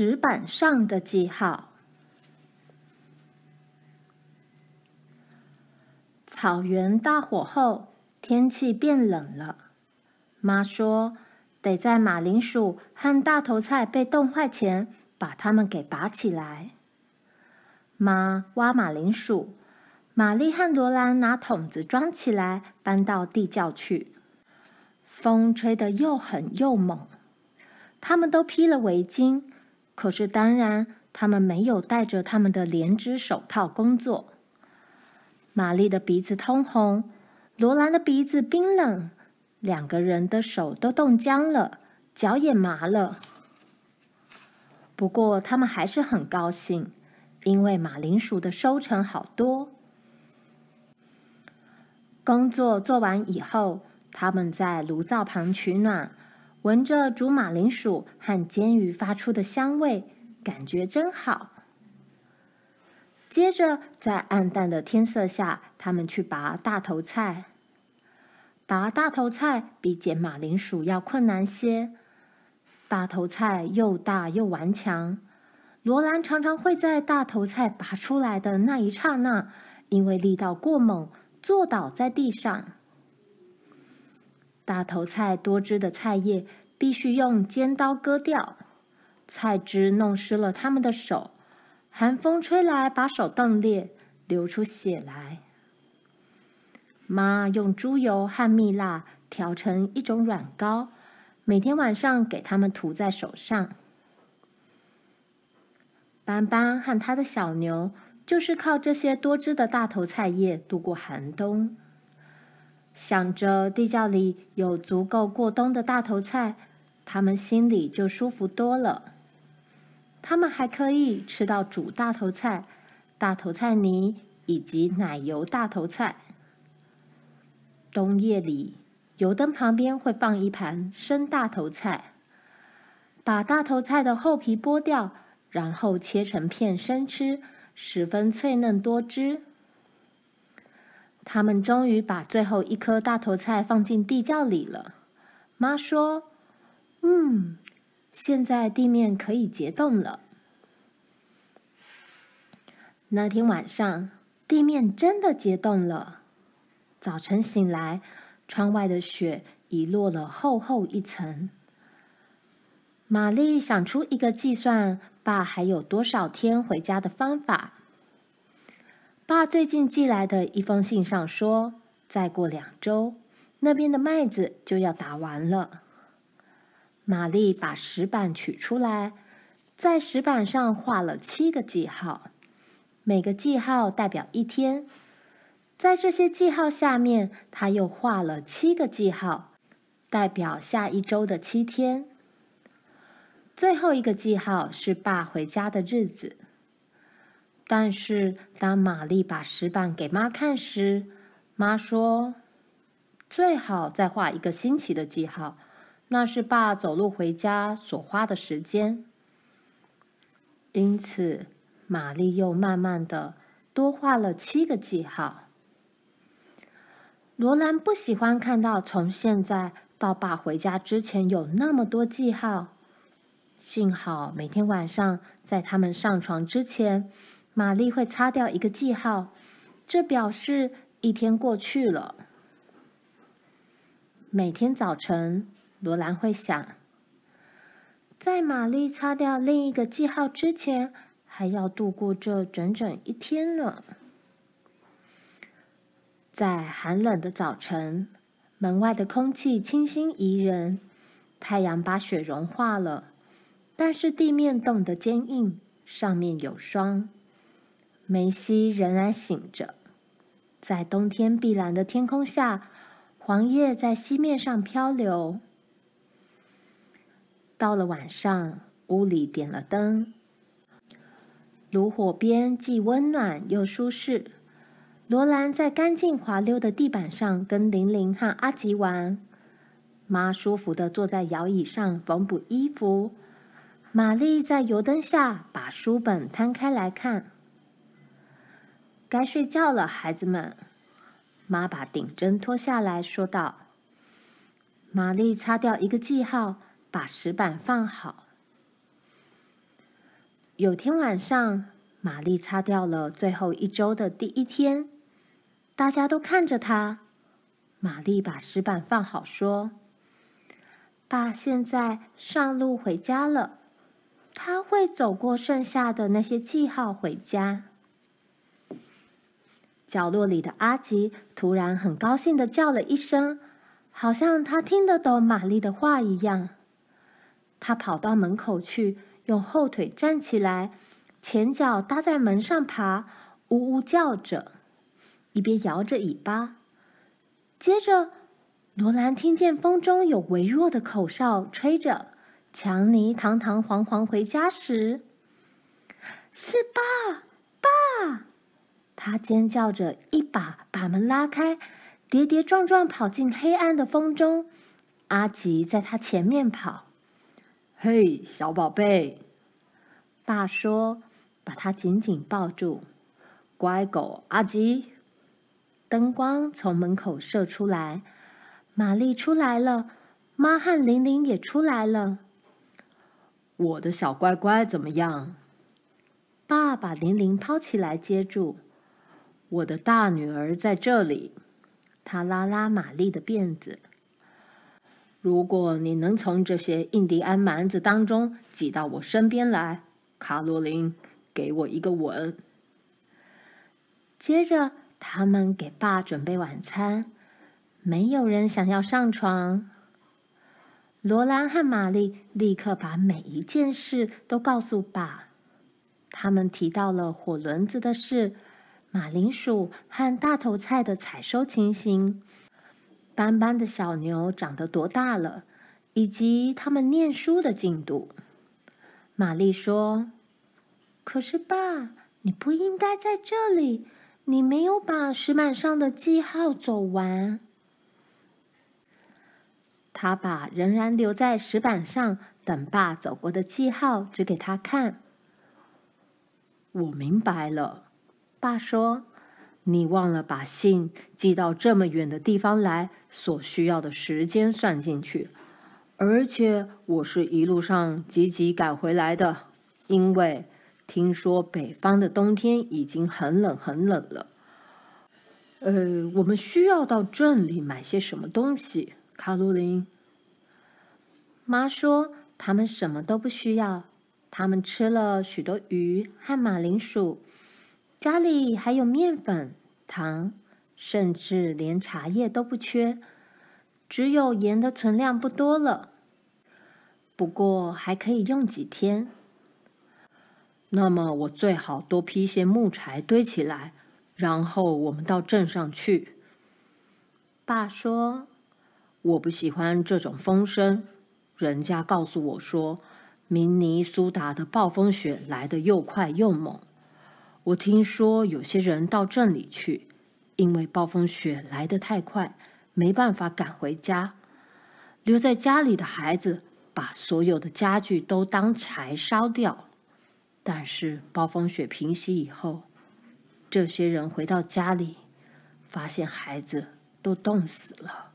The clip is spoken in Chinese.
石板上的记号。草原大火后，天气变冷了。妈说，得在马铃薯和大头菜被冻坏前，把它们给拔起来。妈挖马铃薯，玛丽和罗兰拿桶子装起来，搬到地窖去。风吹得又狠又猛，他们都披了围巾，可是当然，他们没有戴着他们的连织手套工作。玛丽的鼻子通红，罗兰的鼻子冰冷，两个人的手都冻僵了，脚也麻了。不过，他们还是很高兴，因为马铃薯的收成好多。工作做完以后，他们在炉灶旁取暖，闻着煮马铃薯和煎鱼发出的香味，感觉真好。接着，在暗淡的天色下，他们去拔大头菜。拔大头菜比捡马铃薯要困难些。大头菜又大又顽强，罗兰常常会在大头菜拔出来的那一刹那，因为力道过猛，坐倒在地上。大头菜多汁的菜叶必须用尖刀割掉，菜汁弄湿了他们的手，寒风吹来把手冻裂，流出血来。妈用猪油和蜜蜡调成一种软膏，每天晚上给他们涂在手上。斑斑和他的小牛就是靠这些多汁的大头菜叶度过寒冬。想着地窖里有足够过冬的大头菜，他们心里就舒服多了。他们还可以吃到煮大头菜、大头菜泥以及奶油大头菜。冬夜里，油灯旁边会放一盘生大头菜，把大头菜的厚皮剥掉，然后切成片生吃，十分脆嫩多汁。他们终于把最后一颗大头菜放进地窖里了。妈说：“嗯，现在地面可以结冻了。”那天晚上，地面真的结冻了。早晨醒来，窗外的雪已落了厚厚一层。玛丽想出一个计算爸还有多少天回家的方法。爸最近寄来的一封信上说，再过两周，那边的麦子就要打完了。玛丽把石板取出来，在石板上画了七个记号，每个记号代表一天。在这些记号下面，她又画了七个记号，代表下一周的七天。最后一个记号是爸回家的日子。但是，当玛丽把石板给妈看时，妈说：“最好再画一个星期的记号，那是爸走路回家所花的时间。”因此，玛丽又慢慢的多画了七个记号。罗兰不喜欢看到从现在到爸回家之前有那么多记号。幸好每天晚上在他们上床之前，玛丽会擦掉一个记号，这表示一天过去了。每天早晨，罗兰会想，在玛丽擦掉另一个记号之前，还要度过这整整一天呢。在寒冷的早晨，门外的空气清新宜人，太阳把雪融化了，但是地面冻得坚硬，上面有霜。梅西仍然醒着，在冬天碧蓝的天空下，黄叶在溪面上漂流。到了晚上，屋里点了灯，炉火边既温暖又舒适。罗兰在干净滑溜的地板上跟玲玲和阿吉玩，妈舒服的坐在摇椅上缝补衣服，玛丽在油灯下把书本摊开来看。该睡觉了，孩子们。妈把顶针脱下来说道。玛丽擦掉一个记号，把石板放好。有天晚上，玛丽擦掉了最后一周的第一天，大家都看着她。玛丽把石板放好，说：“爸现在上路回家了，他会走过剩下的那些记号回家。”角落里的阿吉突然很高兴地叫了一声，好像他听得懂玛丽的话一样。他跑到门口去，用后腿站起来，前脚搭在门上爬，呜呜叫着，一边摇着尾巴。接着，罗兰听见风中有微弱的口哨吹着。强尼堂堂皇皇回家时，是爸，爸！他尖叫着，一把把门拉开，跌跌撞撞跑进黑暗的风中。阿吉在他前面跑。嘿，小宝贝，爸说，把他紧紧抱住。乖狗，阿吉。灯光从门口射出来，玛丽出来了，妈和玲玲也出来了。我的小乖乖怎么样？爸把玲玲抛起来接住。我的大女儿在这里。他拉拉玛丽的辫子。如果你能从这些印第安蛮子当中挤到我身边来，卡罗琳，给我一个吻。接着。他们给爸准备晚餐，没有人想要上床。罗兰和玛丽立刻把每一件事都告诉爸。他们提到了火轮子的事、马铃薯和大头菜的采收情形、斑斑的小牛长得多大了，以及他们念书的进度。玛丽说：“可是爸，你不应该在这里。”你没有把石板上的记号走完。他把仍然留在石板上等爸走过的记号指给他看。我明白了，爸说：“你忘了把信寄到这么远的地方来所需要的时间算进去，而且我是一路上急急赶回来的，因为。”听说北方的冬天已经很冷很冷了。呃，我们需要到镇里买些什么东西？卡罗琳。妈说他们什么都不需要，他们吃了许多鱼和马铃薯，家里还有面粉、糖，甚至连茶叶都不缺，只有盐的存量不多了。不过还可以用几天。那么我最好多劈些木柴堆起来，然后我们到镇上去。爸说：“我不喜欢这种风声。人家告诉我说，明尼苏达的暴风雪来得又快又猛。我听说有些人到镇里去，因为暴风雪来得太快，没办法赶回家。留在家里的孩子把所有的家具都当柴烧掉。”但是暴风雪平息以后，这些人回到家里，发现孩子都冻死了。